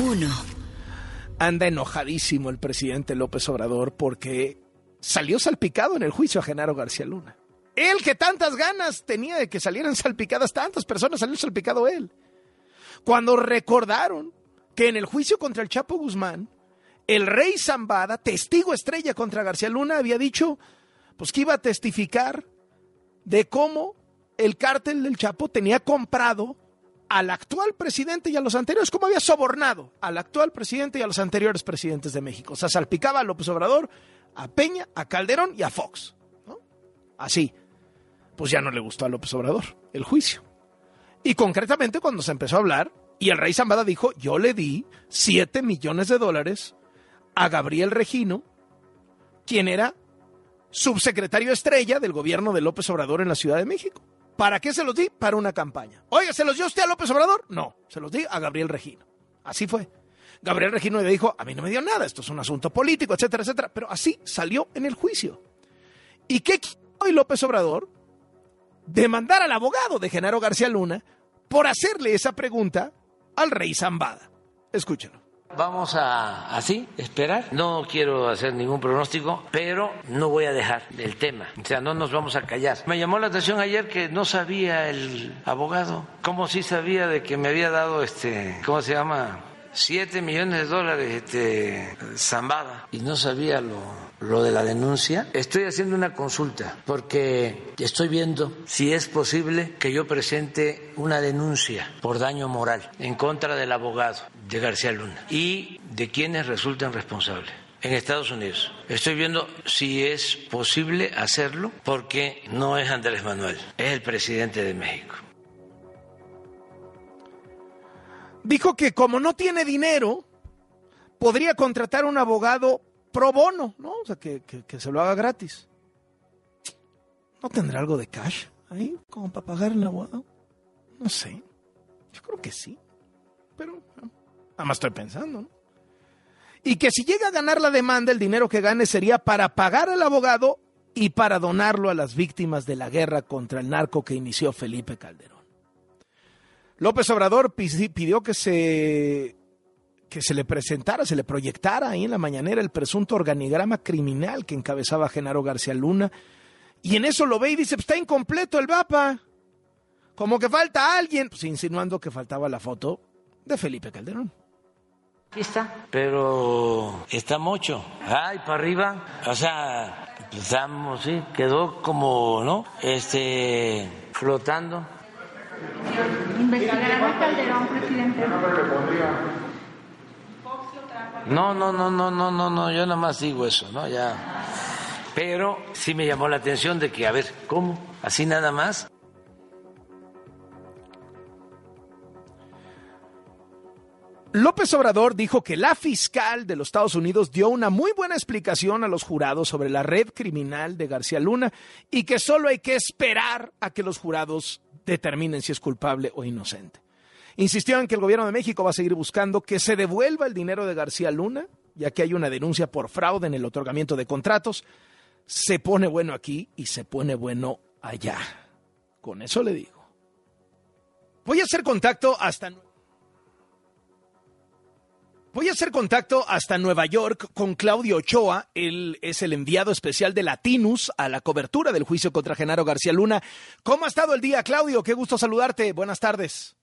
Uno. Anda enojadísimo el presidente López Obrador porque salió salpicado en el juicio a Genaro García Luna. Él que tantas ganas tenía de que salieran salpicadas tantas personas, salió salpicado él. Cuando recordaron que en el juicio contra el Chapo Guzmán, el rey Zambada, testigo estrella contra García Luna, había dicho pues que iba a testificar de cómo el cártel del Chapo tenía comprado al actual presidente y a los anteriores, cómo había sobornado al actual presidente y a los anteriores presidentes de México. O sea, salpicaba a López Obrador, a Peña, a Calderón y a Fox. Así. Pues ya no le gustó a López Obrador el juicio. Y concretamente cuando se empezó a hablar, y el rey Zambada dijo, yo le di 7 millones de dólares a Gabriel Regino, quien era subsecretario estrella del gobierno de López Obrador en la Ciudad de México. ¿Para qué se los di? Para una campaña. Oiga, ¿se los dio usted a López Obrador? No, se los di a Gabriel Regino. Así fue. Gabriel Regino le dijo, a mí no me dio nada, esto es un asunto político, etcétera, etcétera. Pero así salió en el juicio. ¿Y qué hoy López Obrador? Demandar al abogado de Genaro García Luna por hacerle esa pregunta al rey Zambada. Escúchalo. Vamos a así esperar. No quiero hacer ningún pronóstico, pero no voy a dejar el tema. O sea, no nos vamos a callar. Me llamó la atención ayer que no sabía el abogado. ¿Cómo sí sabía de que me había dado este, ¿cómo se llama? Siete millones de dólares este, Zambada y no sabía lo, lo de la denuncia. Estoy haciendo una consulta porque estoy viendo si es posible que yo presente una denuncia por daño moral en contra del abogado de García Luna y de quienes resulten responsables en Estados Unidos. Estoy viendo si es posible hacerlo porque no es Andrés Manuel, es el presidente de México. Dijo que como no tiene dinero, podría contratar un abogado pro bono, ¿no? O sea, que, que, se lo haga gratis. ¿No tendrá algo de cash ahí como para pagar el abogado? No sé. Yo creo que sí. Pero nada más estoy pensando, ¿no? Y que si llega a ganar la demanda, el dinero que gane sería para pagar al abogado y para donarlo a las víctimas de la guerra contra el narco que inició Felipe Calderón. López Obrador pidió que se, que se le presentara, se le proyectara ahí en la mañanera el presunto organigrama criminal que encabezaba Genaro García Luna. Y en eso lo ve y dice, pues está incompleto el mapa. Como que falta alguien, pues insinuando que faltaba la foto de Felipe Calderón. Aquí está. Pero está mucho. Ay, para arriba. O sea, estamos, sí, quedó como, ¿no? Este, flotando. ¿Investigarán a Calderón, presidente? No, no, no, no, no, no, no, yo nada más digo eso, ¿no? Ya. Pero sí me llamó la atención de que, a ver, ¿cómo? ¿Así nada más? López Obrador dijo que la fiscal de los Estados Unidos dio una muy buena explicación a los jurados sobre la red criminal de García Luna y que solo hay que esperar a que los jurados determinen si es culpable o inocente. Insistió en que el gobierno de México va a seguir buscando que se devuelva el dinero de García Luna, ya que hay una denuncia por fraude en el otorgamiento de contratos. Se pone bueno aquí y se pone bueno allá. Con eso le digo. Voy a hacer contacto hasta Voy a hacer contacto hasta Nueva York con Claudio Ochoa. Él es el enviado especial de Latinus a la cobertura del juicio contra Genaro García Luna. ¿Cómo ha estado el día, Claudio? Qué gusto saludarte. Buenas tardes.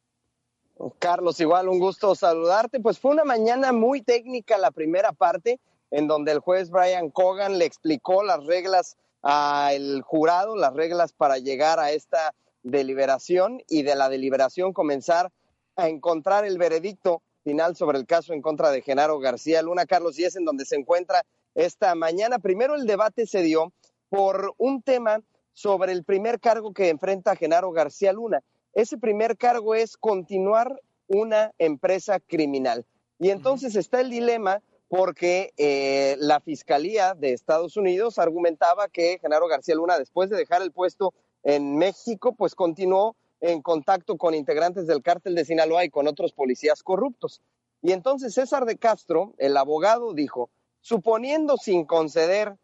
Carlos, igual un gusto saludarte. Pues fue una mañana muy técnica la primera parte, en donde el juez Brian Cogan le explicó las reglas al jurado, las reglas para llegar a esta deliberación y de la deliberación comenzar a encontrar el veredicto final sobre el caso en contra de Genaro García Luna, Carlos, y es en donde se encuentra esta mañana. Primero el debate se dio por un tema sobre el primer cargo que enfrenta Genaro García Luna. Ese primer cargo es continuar una empresa criminal. Y entonces está el dilema porque eh, la Fiscalía de Estados Unidos argumentaba que Genaro García Luna, después de dejar el puesto en México, pues continuó en contacto con integrantes del cártel de Sinaloa y con otros policías corruptos. Y entonces César de Castro, el abogado, dijo, suponiendo sin conceder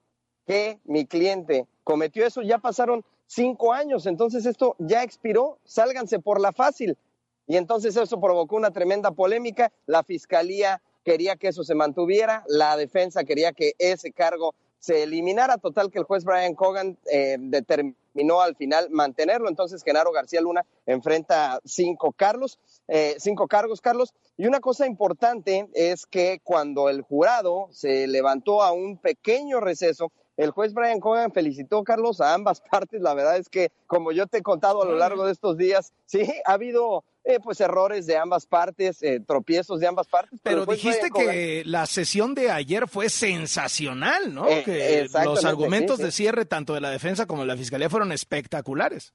que mi cliente cometió eso, ya pasaron cinco años, entonces esto ya expiró, sálganse por la fácil. y entonces eso provocó una tremenda polémica. La fiscalía quería que eso se mantuviera, la defensa quería que ese cargo se eliminara. Total que el juez Brian Cogan eh, determinó al final mantenerlo. Entonces Genaro García Luna enfrenta cinco Carlos, eh, cinco cargos, Carlos. Y una cosa importante es que cuando el jurado se levantó a un pequeño receso, el juez Brian Cogan felicitó, Carlos, a ambas partes. La verdad es que, como yo te he contado a lo largo de estos días, sí, ha habido eh, pues errores de ambas partes, eh, tropiezos de ambas partes. Pero, dijiste que la sesión de ayer fue sensacional, ¿no? Eh, que los argumentos de cierre tanto de la defensa como de la fiscalía fueron espectaculares.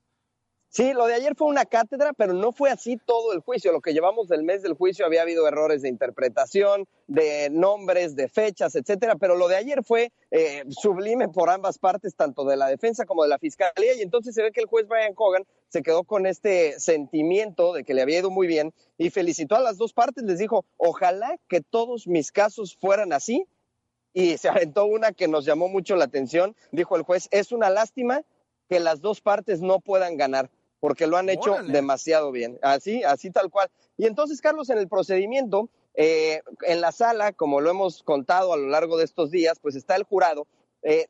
Sí, lo de ayer fue una cátedra, pero no fue así todo el juicio. Lo que llevamos del mes del juicio había habido errores de interpretación, de nombres, de fechas, etcétera. Pero lo de ayer fue eh, sublime por ambas partes, tanto de la defensa como de la fiscalía. Y entonces se ve que el juez Brian Cogan se quedó con este sentimiento de que le había ido muy bien y felicitó a las dos partes. Les dijo, ojalá que todos mis casos fueran así. Y se aventó una que nos llamó mucho la atención. Dijo el juez, es una lástima que las dos partes no puedan ganar porque lo han hecho demasiado bien. Así, así tal cual. Y entonces, Carlos, en el procedimiento, eh, en la sala, como lo hemos contado a lo largo de estos días, pues está el jurado,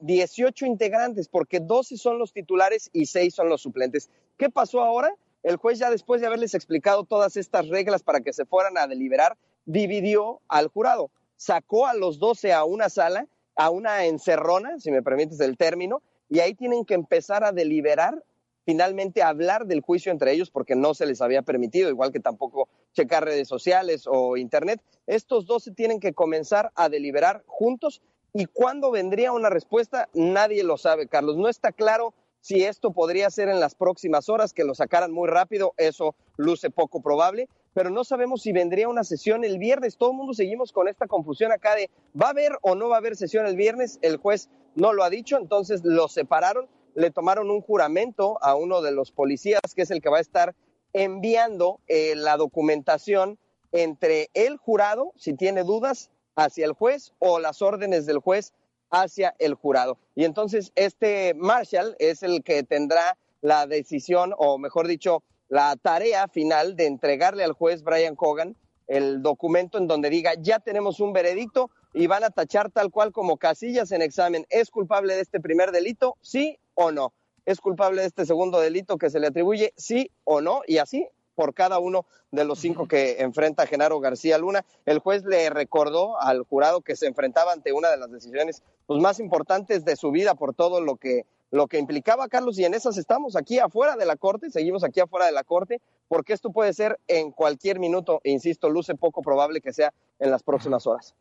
18 eh, integrantes, porque 12 son los titulares y 6 son los suplentes. ¿Qué pasó ahora? El juez ya después de haberles explicado todas estas reglas para que se fueran a deliberar, dividió al jurado, sacó a los 12 a una sala, a una encerrona, si me permites el término, y ahí tienen que empezar a deliberar finalmente hablar del juicio entre ellos porque no se les había permitido, igual que tampoco checar redes sociales o internet. Estos dos se tienen que comenzar a deliberar juntos y cuándo vendría una respuesta, nadie lo sabe, Carlos. No está claro si esto podría ser en las próximas horas, que lo sacaran muy rápido, eso luce poco probable, pero no sabemos si vendría una sesión el viernes. Todo el mundo seguimos con esta confusión acá de va a haber o no va a haber sesión el viernes. El juez no lo ha dicho, entonces lo separaron le tomaron un juramento a uno de los policías, que es el que va a estar enviando eh, la documentación entre el jurado, si tiene dudas, hacia el juez o las órdenes del juez hacia el jurado. Y entonces este Marshall es el que tendrá la decisión, o mejor dicho, la tarea final de entregarle al juez Brian Cogan el documento en donde diga, ya tenemos un veredicto y van a tachar tal cual como casillas en examen. ¿Es culpable de este primer delito? Sí o no. ¿Es culpable de este segundo delito que se le atribuye? Sí o no. Y así por cada uno de los cinco que enfrenta Genaro García Luna. El juez le recordó al jurado que se enfrentaba ante una de las decisiones pues, más importantes de su vida por todo lo que, lo que implicaba, Carlos, y en esas estamos aquí afuera de la Corte, seguimos aquí afuera de la Corte, porque esto puede ser en cualquier minuto, e insisto, luce poco probable que sea en las próximas horas.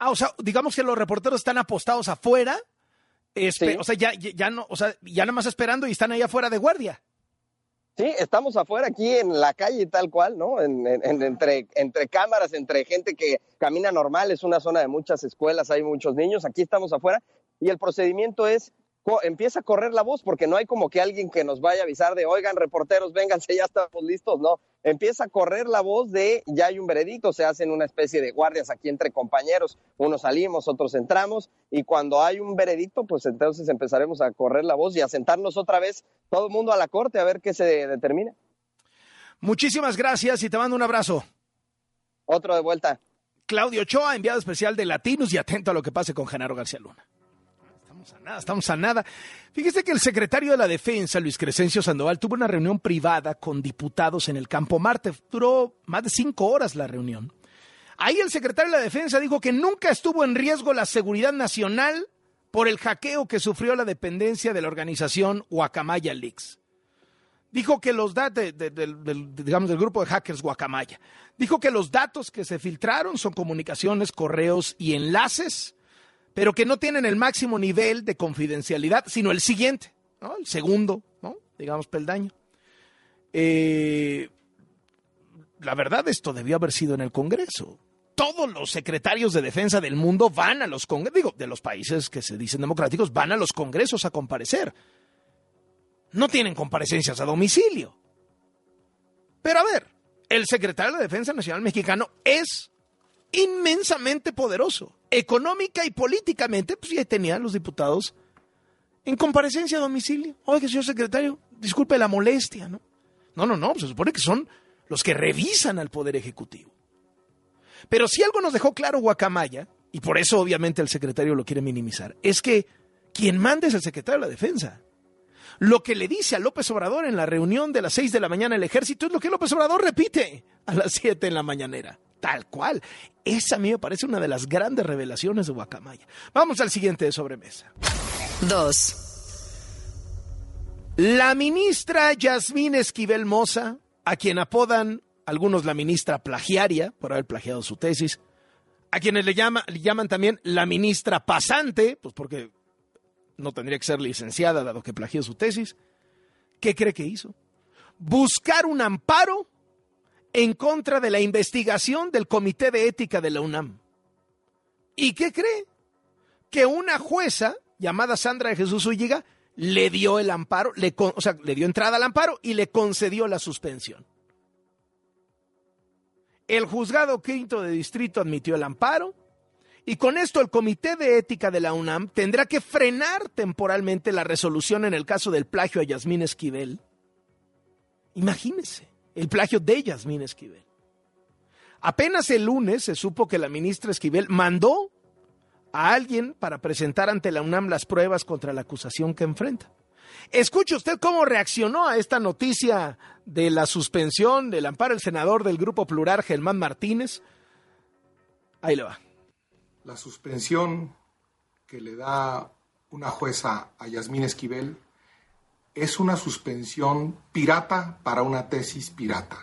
Ah, o sea, digamos que los reporteros están apostados afuera o sea, ya, ya no, o sea, ya nada más esperando y están ahí afuera de guardia. Sí, estamos afuera aquí en la calle tal cual, ¿no? entre, entre cámaras, entre gente que camina normal, es una zona de muchas escuelas, hay muchos niños, aquí estamos afuera y el procedimiento es empieza a correr la voz porque no hay como que alguien que nos vaya a avisar de, oigan, reporteros, vénganse, ya estamos listos, no. Empieza a correr la voz de, ya hay un veredicto, se hacen una especie de guardias aquí entre compañeros, unos salimos, otros entramos, y cuando hay un veredicto, pues entonces empezaremos a correr la voz y a sentarnos otra vez todo el mundo a la corte a ver qué se determina. Muchísimas gracias y te mando un abrazo. Otro de vuelta. Claudio Ochoa, enviado especial de Latinos y atento a lo que pase con Genaro García Luna estamos a nada, estamos a nada. Fíjese que el secretario de la Defensa, Luis Crescencio Sandoval, tuvo una reunión privada con diputados en el Campo Marte. Duró más de cinco horas la reunión. Ahí el secretario de la Defensa dijo que nunca estuvo en riesgo la seguridad nacional por el hackeo que sufrió la dependencia de la organización Guacamaya Leaks. Dijo que los datos, digamos, del grupo de hackers Guacamaya, dijo que los datos que se filtraron son comunicaciones, correos y enlaces pero que no tienen el máximo nivel de confidencialidad, sino el siguiente, ¿no? el segundo, ¿no? digamos, peldaño. Eh, la verdad, esto debió haber sido en el Congreso. Todos los secretarios de defensa del mundo van a los congresos, digo, de los países que se dicen democráticos, van a los congresos a comparecer. No tienen comparecencias a domicilio. Pero a ver, el secretario de Defensa Nacional Mexicano es inmensamente poderoso económica y políticamente, pues ya tenían los diputados en comparecencia a domicilio. Oiga, señor secretario, disculpe la molestia, ¿no? No, no, no, se supone que son los que revisan al Poder Ejecutivo. Pero si algo nos dejó claro Guacamaya, y por eso obviamente el secretario lo quiere minimizar, es que quien manda es el secretario de la Defensa. Lo que le dice a López Obrador en la reunión de las 6 de la mañana el ejército es lo que López Obrador repite a las 7 en la mañanera. Tal cual. Esa a mí me parece una de las grandes revelaciones de Guacamaya. Vamos al siguiente de sobremesa. 2. La ministra Yasmín Esquivel Moza, a quien apodan algunos la ministra plagiaria por haber plagiado su tesis, a quienes le, llama, le llaman también la ministra pasante, pues porque no tendría que ser licenciada dado que plagió su tesis. ¿Qué cree que hizo? Buscar un amparo en contra de la investigación del Comité de Ética de la UNAM. ¿Y qué cree? Que una jueza llamada Sandra de Jesús Ulliga le dio el amparo, le, o sea, le dio entrada al amparo y le concedió la suspensión. El juzgado quinto de distrito admitió el amparo y con esto el Comité de Ética de la UNAM tendrá que frenar temporalmente la resolución en el caso del plagio a Yasmín Esquivel. Imagínense, el plagio de Yasmín Esquivel. Apenas el lunes se supo que la ministra Esquivel mandó a alguien para presentar ante la UNAM las pruebas contra la acusación que enfrenta. Escuche usted cómo reaccionó a esta noticia de la suspensión del amparo el senador del Grupo Plural, Germán Martínez. Ahí le va. La suspensión que le da una jueza a Yasmín Esquivel es una suspensión pirata para una tesis pirata.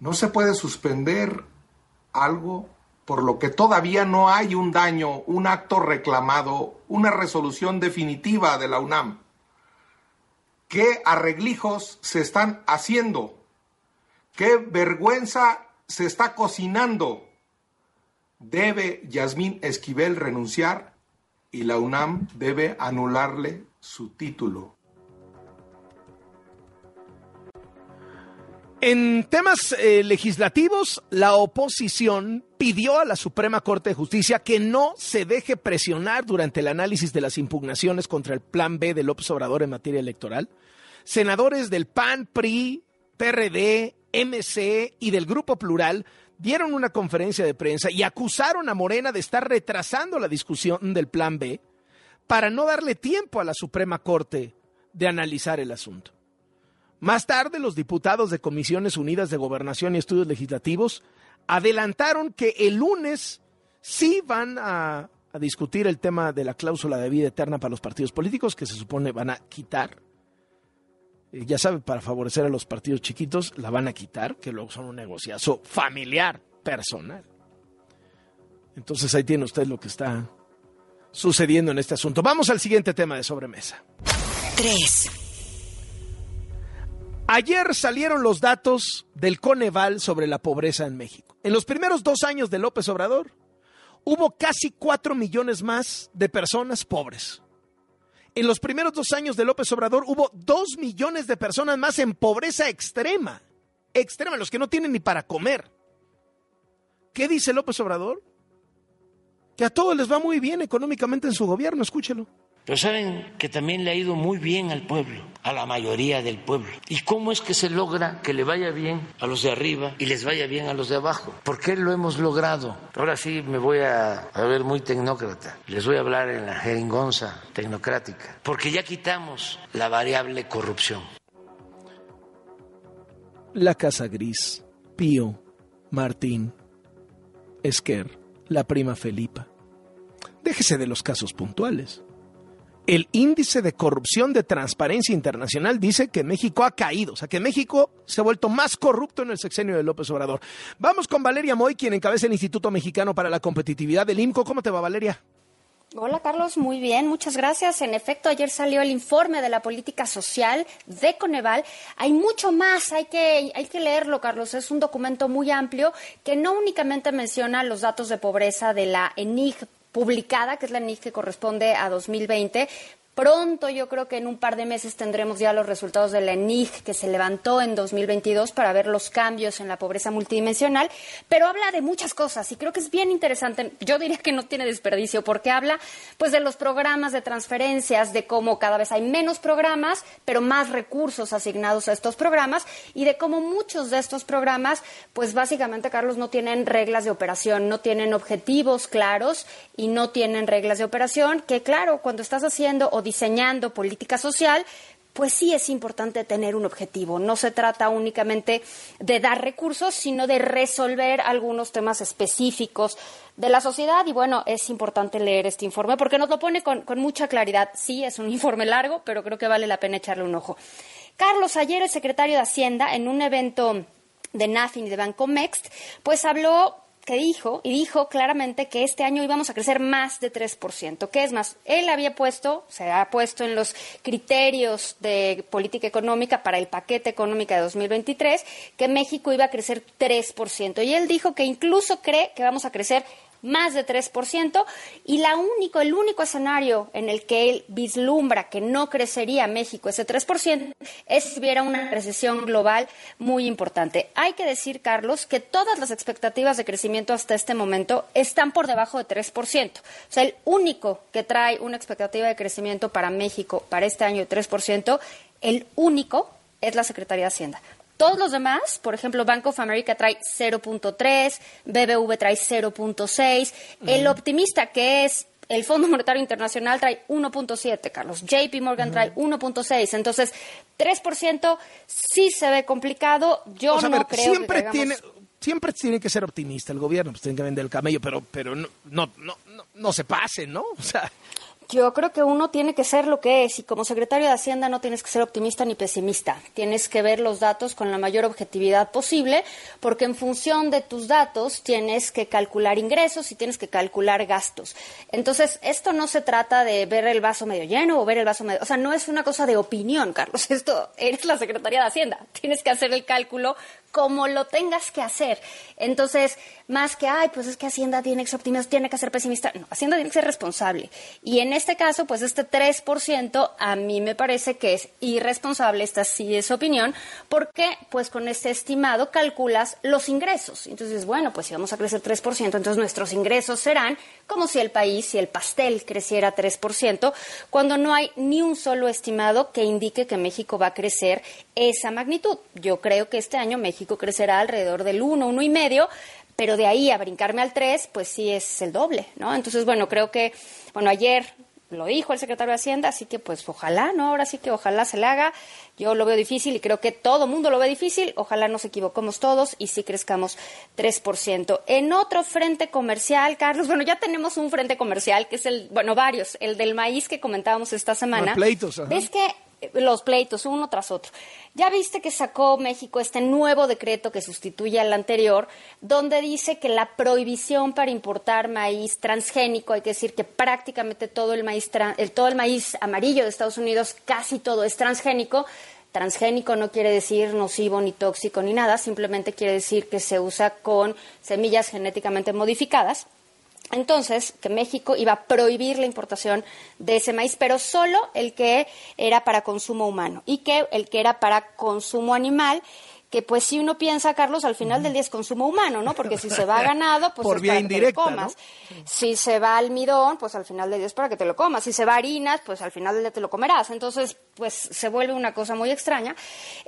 No se puede suspender algo por lo que todavía no hay un daño, un acto reclamado, una resolución definitiva de la UNAM. ¿Qué arreglijos se están haciendo? ¿Qué vergüenza se está cocinando? Debe Yasmín Esquivel renunciar y la UNAM debe anularle su título. En temas eh, legislativos, la oposición pidió a la Suprema Corte de Justicia que no se deje presionar durante el análisis de las impugnaciones contra el Plan B de López Obrador en materia electoral. Senadores del PAN, PRI, PRD, MC y del Grupo Plural dieron una conferencia de prensa y acusaron a Morena de estar retrasando la discusión del Plan B para no darle tiempo a la Suprema Corte de analizar el asunto. Más tarde, los diputados de Comisiones Unidas de Gobernación y Estudios Legislativos adelantaron que el lunes sí van a, discutir el tema de la cláusula de vida eterna para los partidos políticos, que se supone van a quitar. Eh, ya sabe, para favorecer a los partidos chiquitos, la van a quitar, que luego son un negociazo familiar, personal. Entonces ahí tiene usted lo que está sucediendo en este asunto. Vamos al siguiente tema de sobremesa. 3. Ayer salieron los datos del Coneval sobre la pobreza en México. En los primeros dos años de López Obrador, hubo casi cuatro millones más de personas pobres. En los primeros dos años de López Obrador hubo dos millones de personas más en pobreza extrema. Extrema, los que no tienen ni para comer. ¿Qué dice López Obrador? Que a todos les va muy bien económicamente en su gobierno, escúchelo. Pero saben que también le ha ido muy bien al pueblo, a la mayoría del pueblo. ¿Y cómo es que se logra que le vaya bien a los de arriba y les vaya bien a los de abajo? ¿Por qué lo hemos logrado? Ahora sí me voy a, ver muy tecnócrata. Les voy a hablar en la jeringonza tecnocrática. Porque ya quitamos la variable corrupción. La Casa Gris, Pío, Martín, Esquer, la prima Felipa. Déjese de los casos puntuales. El índice de corrupción de Transparencia Internacional dice que México ha caído, o sea que México se ha vuelto más corrupto en el sexenio de López Obrador. Vamos con Valeria Moy, quien encabeza el Instituto Mexicano para la Competitividad del IMCO. ¿Cómo te va, Valeria? Hola Carlos, muy bien, muchas gracias. En efecto, ayer salió el informe de la política social de Coneval. Hay mucho más, hay que, hay que leerlo, Carlos. Es un documento muy amplio que no únicamente menciona los datos de pobreza de la ENIG publicada, que es la NIC que corresponde a 2020, Pronto, yo creo que en un par de meses tendremos ya los resultados de la ENIG que se levantó en 2022 para ver los cambios en la pobreza multidimensional, pero habla de muchas cosas y creo que es bien interesante. Yo diría que no tiene desperdicio porque habla pues de los programas de transferencias, de cómo cada vez hay menos programas, pero más recursos asignados a estos programas y de cómo muchos de estos programas pues básicamente Carlos no tienen reglas de operación, no tienen objetivos claros y no tienen reglas de operación que claro, cuando estás haciendo diseñando política social, pues sí es importante tener un objetivo. No se trata únicamente de dar recursos, sino de resolver algunos temas específicos de la sociedad. Y bueno, es importante leer este informe porque nos lo pone con, con mucha claridad. Sí, es un informe largo, pero creo que vale la pena echarle un ojo. Carlos, ayer el secretario de Hacienda, en un evento de NAFIN y de Bancomext, pues habló que dijo, y dijo claramente que este año íbamos a crecer más de 3%. ¿Qué es más? Él había puesto, se ha puesto en los criterios de política económica para el paquete económico de 2023, que México iba a crecer 3%. Y él dijo que incluso cree que vamos a crecer más de 3%, y la único, el único escenario en el que él vislumbra que no crecería México ese 3% es si hubiera una recesión global muy importante. Hay que decir, Carlos, que todas las expectativas de crecimiento hasta este momento están por debajo de 3%. O sea, el único que trae una expectativa de crecimiento para México para este año de 3%, el único es la Secretaría de Hacienda. Todos los demás, por ejemplo, Bank of America trae 0.3, BBV trae 0.6, el optimista que es el Fondo Monetario Internacional trae 1.7, Carlos. JP Morgan trae 1.6. Entonces, 3% sí se ve complicado. Yo no creo siempre que tiene siempre tiene que ser optimista el gobierno, pues tiene que vender el camello, pero pero no no no no, no se pase, ¿no? O sea, yo creo que uno tiene que ser lo que es y como secretario de Hacienda no tienes que ser optimista ni pesimista. Tienes que ver los datos con la mayor objetividad posible porque en función de tus datos tienes que calcular ingresos y tienes que calcular gastos. Entonces, esto no se trata de ver el vaso medio lleno o ver el vaso medio... O sea, no es una cosa de opinión, Carlos. Esto eres la Secretaría de Hacienda. Tienes que hacer el cálculo como lo tengas que hacer. Entonces, más que, ay, pues es que Hacienda tiene que ser optimista, tiene que ser pesimista. No, Hacienda tiene que ser responsable. Y en este caso, pues este 3% a mí me parece que es irresponsable, esta sí es opinión, porque pues con este estimado calculas los ingresos. Entonces, bueno, pues si vamos a crecer 3%, entonces nuestros ingresos serán como si el país, si el pastel creciera 3%, cuando no hay ni un solo estimado que indique que México va a crecer esa magnitud. Yo creo que este año México crecerá alrededor del 1, 1,5, pero de ahí a brincarme al 3, pues sí es el doble, ¿no? Entonces, bueno, creo que, bueno, ayer lo dijo el secretario de Hacienda, así que pues ojalá, ¿no? Ahora sí que ojalá se le haga. Yo lo veo difícil y creo que todo mundo lo ve difícil. Ojalá nos equivocamos todos y sí crezcamos 3%. En otro frente comercial, Carlos, bueno, ya tenemos un frente comercial que es el, bueno, varios, el del maíz que comentábamos esta semana. Pleitos. ¿Ves que los pleitos uno tras otro. Ya viste que sacó México este nuevo decreto que sustituye al anterior, donde dice que la prohibición para importar maíz transgénico, hay que decir que prácticamente todo el maíz, el, todo el maíz amarillo de Estados Unidos, casi todo es transgénico. Transgénico no quiere decir nocivo ni tóxico ni nada, simplemente quiere decir que se usa con semillas genéticamente modificadas. Entonces, que México iba a prohibir la importación de ese maíz, pero solo el que era para consumo humano y que el que era para consumo animal que pues si uno piensa, Carlos, al final del día es consumo humano, ¿no? Porque si se va a ganado, pues Por es vía para indirecta, que te lo comas. Si se va almidón, pues al final del día es para que te lo comas. Si se va harinas, pues al final del día te lo comerás. Entonces, pues se vuelve una cosa muy extraña.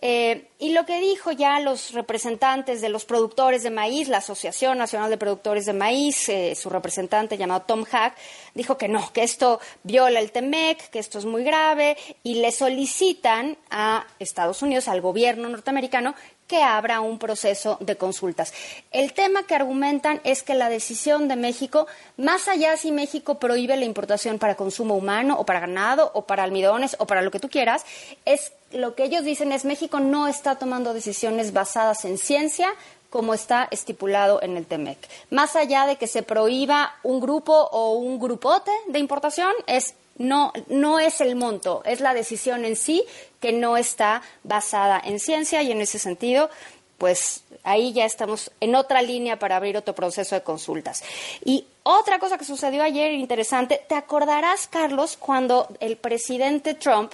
Eh, y lo que dijo ya los representantes de los productores de maíz, la Asociación Nacional de Productores de Maíz, eh, su representante llamado Tom Hack, dijo que no, que esto viola el TEMEC, que esto es muy grave, y le solicitan a Estados Unidos, al gobierno norteamericano, que abra un proceso de consultas. El tema que argumentan es que la decisión de México, más allá si México prohíbe la importación para consumo humano o para ganado o para almidones o para lo que tú quieras, es lo que ellos dicen es México no está tomando decisiones basadas en ciencia como está estipulado en el TEMEC. Más allá de que se prohíba un grupo o un grupote de importación, es no, no es el monto, es la decisión en sí que no está basada en ciencia y en ese sentido pues ahí ya estamos en otra línea para abrir otro proceso de consultas. Y otra cosa que sucedió ayer interesante, te acordarás, Carlos, cuando el presidente Trump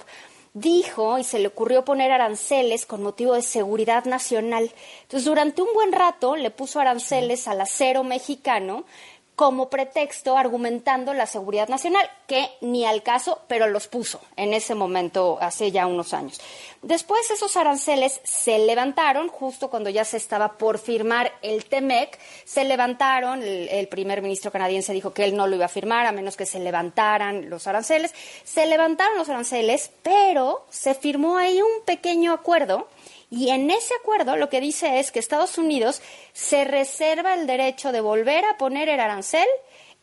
dijo y se le ocurrió poner aranceles con motivo de seguridad nacional. Entonces, durante un buen rato le puso aranceles al acero mexicano como pretexto argumentando la seguridad nacional, que ni al caso, pero los puso en ese momento, hace ya unos años. Después esos aranceles se levantaron, justo cuando ya se estaba por firmar el TEMEC, se levantaron, el, el primer ministro canadiense dijo que él no lo iba a firmar a menos que se levantaran los aranceles, se levantaron los aranceles, pero se firmó ahí un pequeño acuerdo y en ese acuerdo lo que dice es que Estados Unidos se reserva el derecho de volver a poner el arancel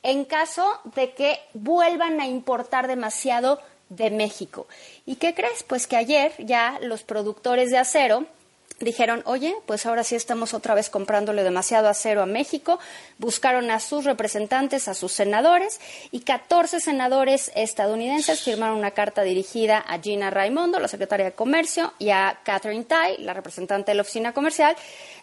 en caso de que vuelvan a importar demasiado de México. ¿Y qué crees? Pues que ayer ya los productores de acero dijeron, oye, pues ahora sí estamos otra vez comprándole demasiado acero a México. Buscaron a sus representantes, a sus senadores, y 14 senadores estadounidenses firmaron una carta dirigida a Gina Raimondo, la secretaria de Comercio, y a Catherine Tai, la representante de la oficina comercial,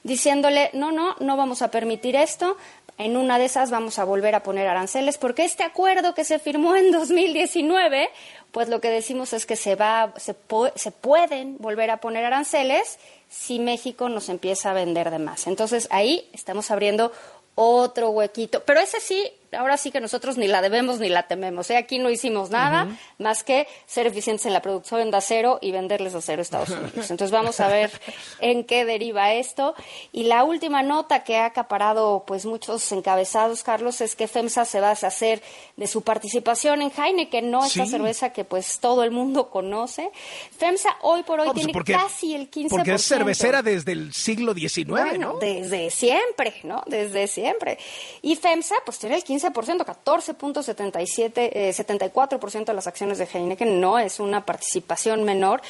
diciéndole, no, no, no vamos a permitir esto. En una de esas vamos a volver a poner aranceles, porque este acuerdo que se firmó en 2019, pues lo que decimos es que se va, se, se pueden volver a poner aranceles si México nos empieza a vender de más. Entonces ahí estamos abriendo otro huequito. Pero ese sí, ahora sí que nosotros ni la debemos ni la tememos. ¿eh? Aquí no hicimos nada más que ser eficientes en la producción de acero y venderles acero a Estados Unidos. Entonces vamos a ver en qué deriva esto. Y la última nota que ha acaparado pues muchos encabezados, Carlos, es que FEMSA se va a deshacer de su participación en Heineken, no esta cerveza que pues todo el mundo conoce. FEMSA hoy por hoy pues, tiene porque- casi el 15%. Porque es cervecera desde el siglo XIX, Bueno, ¿no? desde siempre, ¿no? Desde siempre. Y FEMSA, pues tiene el 15%, 14.77, eh, 74% de las acciones de Heineken, no es una participación menor.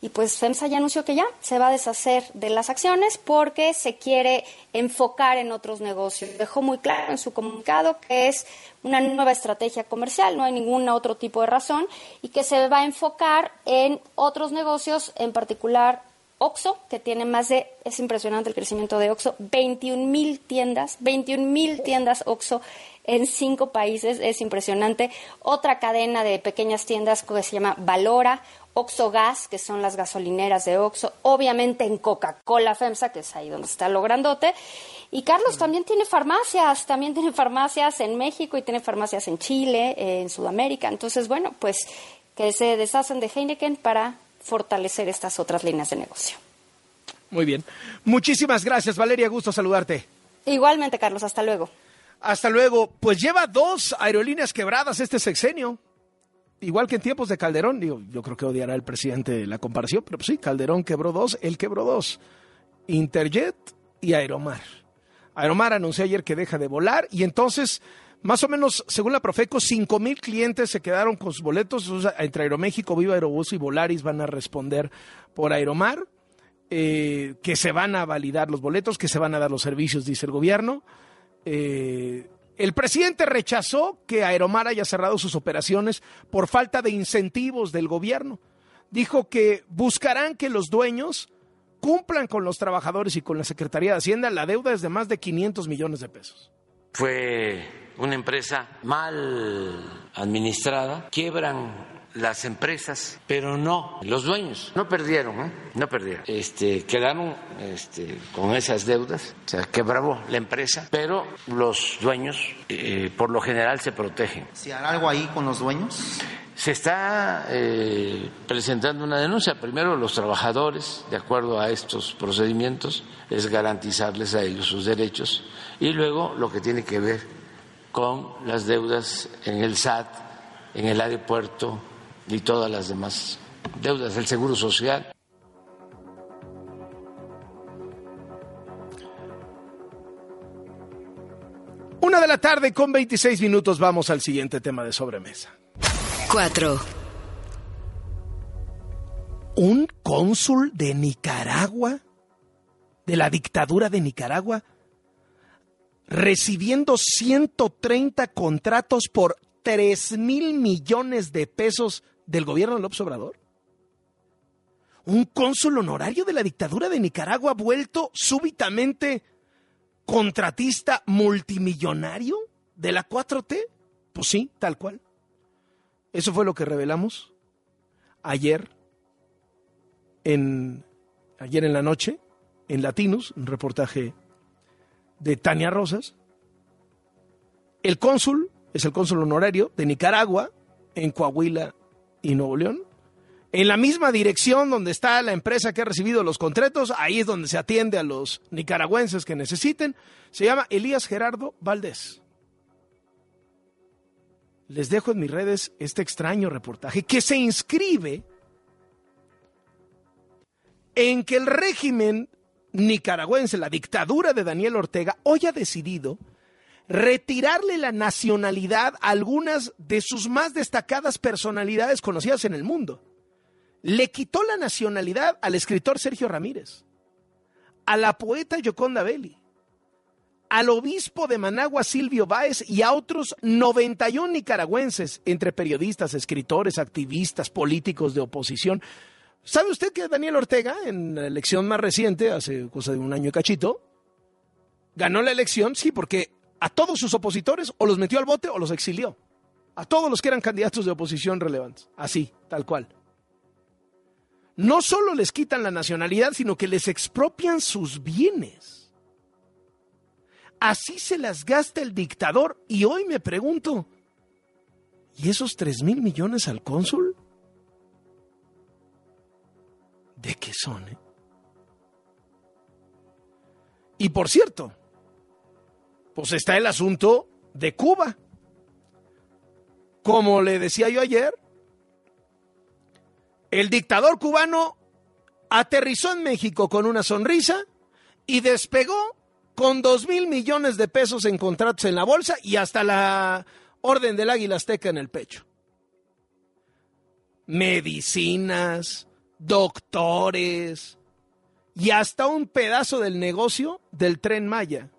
Y pues FEMSA ya anunció que ya se va a deshacer de las acciones porque se quiere enfocar en otros negocios. Dejó muy claro en su comunicado que es una nueva estrategia comercial, no hay ningún otro tipo de razón, y que se va a enfocar en otros negocios, en particular Oxo, que tiene más de, es impresionante el crecimiento de Oxo, 21 mil tiendas, 21 mil tiendas Oxo en cinco países, es impresionante. Otra cadena de pequeñas tiendas que se llama Valora, Oxo Gas, que son las gasolineras de Oxo, obviamente en Coca-Cola FEMSA, que es ahí donde está lo grandote. Y Carlos también tiene farmacias, también tiene farmacias en México y tiene farmacias en Chile, eh, en Sudamérica. Entonces, bueno, pues que se deshacen de Heineken para fortalecer estas otras líneas de negocio. Muy bien. Muchísimas gracias, Valeria. Gusto saludarte. Igualmente, Carlos, hasta luego. Hasta luego. Pues lleva dos aerolíneas quebradas este sexenio. Igual que en tiempos de Calderón. Digo, yo creo que odiará el presidente la comparación, pero pues sí, Calderón quebró dos, él quebró dos. Interjet y Aeromar. Aeromar anunció ayer que deja de volar y entonces, más o menos, según la Profeco, cinco mil clientes se quedaron con sus boletos. Entre Aeroméxico, Viva Aerobús y Volaris van a responder por Aeromar. eh, que se van a validar los boletos, que se van a dar los servicios, dice el gobierno. Eh, el presidente rechazó que Aeromar haya cerrado sus operaciones por falta de incentivos del gobierno. Dijo que buscarán que los dueños cumplan con los trabajadores y con la Secretaría de Hacienda. La deuda es de más de 500 millones de pesos. Fue una empresa mal administrada, quiebran las empresas, pero no los dueños. No perdieron, ¿eh? no perdieron. Este, quedaron este, con esas deudas, o sea, quebró la empresa, pero los dueños eh, por lo general se protegen. ¿Se hará algo ahí con los dueños? Se está eh, presentando una denuncia. Primero, los trabajadores, de acuerdo a estos procedimientos, es garantizarles a ellos sus derechos. Y luego, lo que tiene que ver con las deudas en el SAT, en el aeropuerto y todas las demás deudas del Seguro Social. Una de la tarde con 26 minutos vamos al siguiente tema de sobremesa. 4, Un cónsul de Nicaragua, de la dictadura de Nicaragua, recibiendo 130 contratos por 3 mil millones de pesos del gobierno de López Obrador. Un cónsul honorario de la dictadura de Nicaragua vuelto súbitamente contratista multimillonario de la 4T. Pues sí, tal cual. Eso fue lo que revelamos ayer en ayer en la noche en Latinos, un reportaje de Tania Rosas. El cónsul es el cónsul honorario de Nicaragua en Coahuila y Nuevo León. En la misma dirección donde está la empresa que ha recibido los contratos, ahí es donde se atiende a los nicaragüenses que necesiten. Se llama Elías Gerardo Valdés. Les dejo en mis redes este extraño reportaje que se inscribe en que el régimen nicaragüense, la dictadura de Daniel Ortega, hoy ha decidido retirarle la nacionalidad a algunas de sus más destacadas personalidades conocidas en el mundo. Le quitó la nacionalidad al escritor Sergio Ramírez, a la poeta Yoconda Belli, al obispo de Managua Silvio Báez y a otros 91 nicaragüenses, entre periodistas, escritores, activistas, políticos de oposición. ¿Sabe usted que Daniel Ortega, en la elección más reciente, hace cosa de un año cachito, ganó la elección? Sí, porque a todos sus opositores o los metió al bote o los exilió. A todos los que eran candidatos de oposición relevantes. Así, tal cual. No solo les quitan la nacionalidad, sino que les expropian sus bienes. Así se las gasta el dictador. Y hoy me pregunto, ¿y esos tres mil millones al cónsul? ¿De qué son? Eh? Y por cierto, pues está el asunto de Cuba. Como le decía yo ayer, el dictador cubano aterrizó en México con una sonrisa y despegó con dos mil millones de pesos en contratos en la bolsa y hasta la orden del águila azteca en el pecho. Medicinas, doctores y hasta un pedazo del negocio del tren Maya.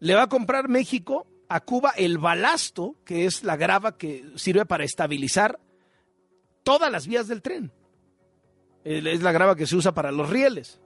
Le va a comprar México a Cuba el balasto, que es la grava que sirve para estabilizar todas las vías del tren. Es la grava que se usa para los rieles.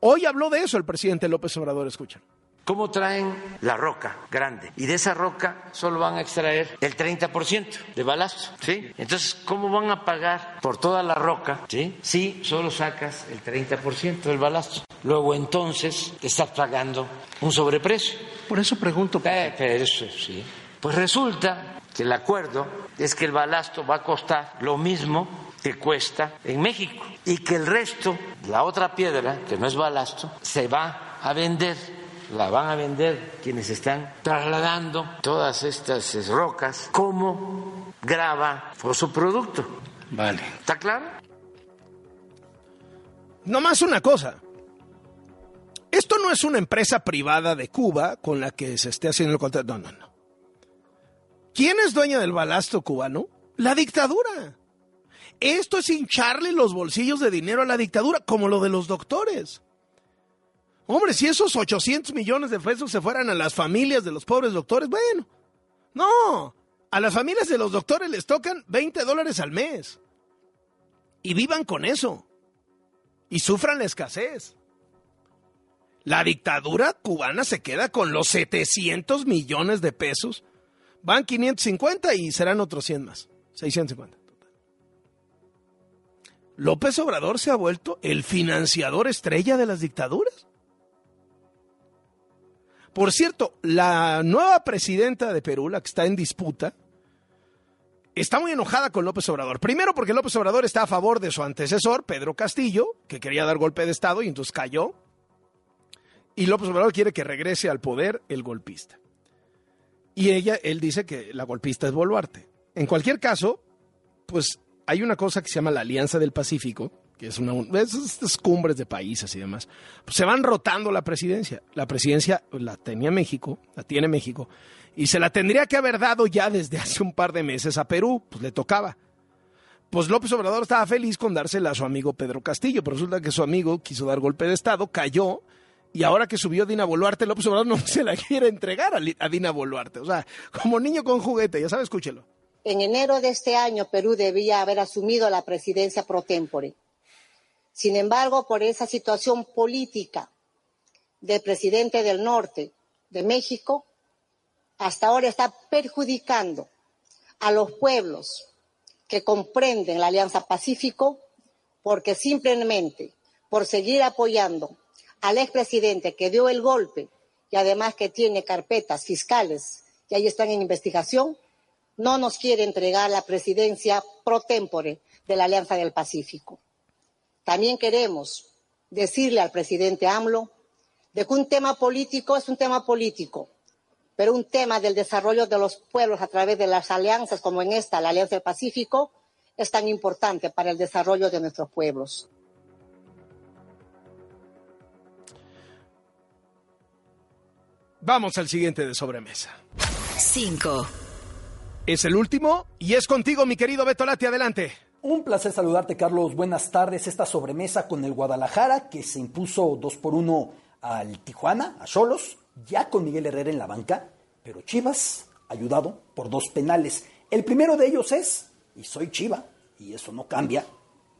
Hoy habló de eso el presidente López Obrador, escuchan. ¿Cómo traen la roca grande? Y de esa roca solo van a extraer el 30% de balasto, ¿sí? Entonces, ¿cómo van a pagar por toda la roca, ¿sí? Si solo sacas el 30% del balasto. Luego, entonces, estás pagando un sobreprecio. Por eso pregunto. Eh, pero eso, sí. Pues resulta que el acuerdo es que el balasto va a costar lo mismo que cuesta en México y que el resto, la otra piedra, que no es balasto, se va a vender la van a vender quienes están trasladando todas estas rocas como grava o su producto. Vale. ¿Está claro? No más una cosa. Esto no es una empresa privada de Cuba con la que se esté haciendo el contrato. No, no, no. ¿Quién es dueño del balasto cubano? La dictadura. Esto es hincharle los bolsillos de dinero a la dictadura, como lo de los doctores. Hombre, si esos 800 millones de pesos se fueran a las familias de los pobres doctores, bueno, no, a las familias de los doctores les tocan 20 dólares al mes. Y vivan con eso. Y sufran la escasez. La dictadura cubana se queda con los 700 millones de pesos. Van 550 y serán otros 100 más. 650. López Obrador se ha vuelto el financiador estrella de las dictaduras. Por cierto, la nueva presidenta de Perú, la que está en disputa, está muy enojada con López Obrador. Primero porque López Obrador está a favor de su antecesor, Pedro Castillo, que quería dar golpe de Estado y entonces cayó. Y López Obrador quiere que regrese al poder el golpista. Y ella, él dice que la golpista es Boluarte. En cualquier caso, pues hay una cosa que se llama la Alianza del Pacífico, que es una esas cumbres de países y demás, pues se van rotando la presidencia. La presidencia la tenía México, la tiene México, y se la tendría que haber dado ya desde hace un par de meses a Perú, pues le tocaba. Pues López Obrador estaba feliz con dársela a su amigo Pedro Castillo, pero resulta que su amigo quiso dar golpe de Estado, cayó, y ahora que subió Dina Boluarte, López Obrador no se la quiere entregar a, Dina Boluarte. O sea, como niño con juguete, ya sabe, escúchelo. En enero de este año, Perú debía haber asumido la presidencia pro tempore Sin embargo, por esa situación política del presidente del norte de México, hasta ahora está perjudicando a los pueblos que comprenden la Alianza Pacífico porque simplemente por seguir apoyando al expresidente que dio el golpe y además que tiene carpetas fiscales que ahí están en investigación, no nos quiere entregar la presidencia pro tempore de la Alianza del Pacífico. También queremos decirle al presidente AMLO de que un tema político es un tema político, pero un tema del desarrollo de los pueblos a través de las alianzas como en esta, la Alianza del Pacífico, es tan importante para el desarrollo de nuestros pueblos. Vamos al siguiente de sobremesa. 5. Es el último y es contigo, mi querido Beto Lati. Adelante. Un placer saludarte, Carlos. Buenas tardes. Esta sobremesa con el Guadalajara, que se impuso 2 por 1 al Tijuana, a Cholos, ya con Miguel Herrera en la banca, pero Chivas, ayudado por dos penales. El primero de ellos es, y soy Chiva, y eso no cambia,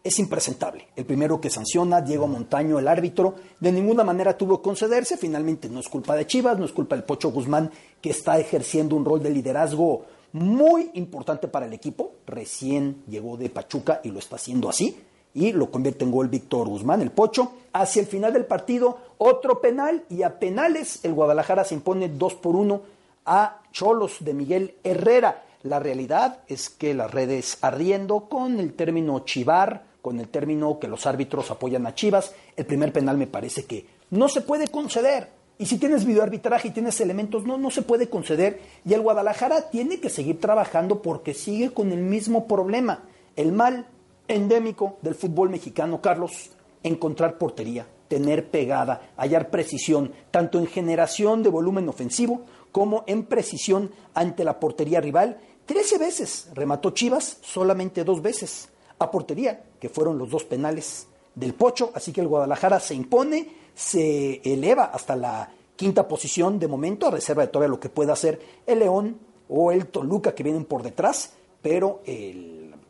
es impresentable. El primero que sanciona, Diego Montaño, el árbitro, de ninguna manera tuvo que concederse. Finalmente no es culpa de Chivas, no es culpa del Pocho Guzmán, que está ejerciendo un rol de liderazgo muy importante para el equipo. Recién llegó de Pachuca y lo está haciendo así. Y lo convierte en gol Víctor Guzmán, el Pocho. Hacia el final del partido, otro penal y a penales el Guadalajara se impone 2 por 1 a Cholos de Miguel Herrera. La realidad es que las redes ardiendo con el término chivar, con el término que los árbitros apoyan a Chivas. El primer penal me parece que no se puede conceder. Y si tienes videoarbitraje y tienes elementos, no, no se puede conceder. Y el Guadalajara tiene que seguir trabajando porque sigue con el mismo problema. El mal endémico del fútbol mexicano, Carlos, encontrar portería, tener pegada, hallar precisión, tanto en generación de volumen ofensivo como en precisión ante la portería rival. Trece veces remató Chivas, solamente dos veces a portería, que fueron los dos penales del Pocho, así que el Guadalajara se impone, se eleva hasta la quinta posición de momento, a reserva de todavía lo que pueda hacer el León o el Toluca que vienen por detrás, pero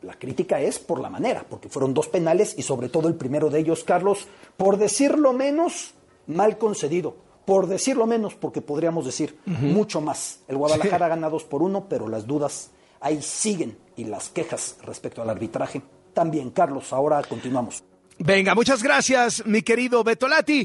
la crítica es por la manera, porque fueron dos penales y sobre todo el primero de ellos, Carlos, por decirlo menos, mal concedido. Por decirlo menos, porque podríamos decir mucho más. El Guadalajara gana dos por uno, pero las dudas ahí siguen y las quejas respecto al arbitraje también. Carlos, ahora continuamos. Venga, muchas gracias, mi querido Betolati.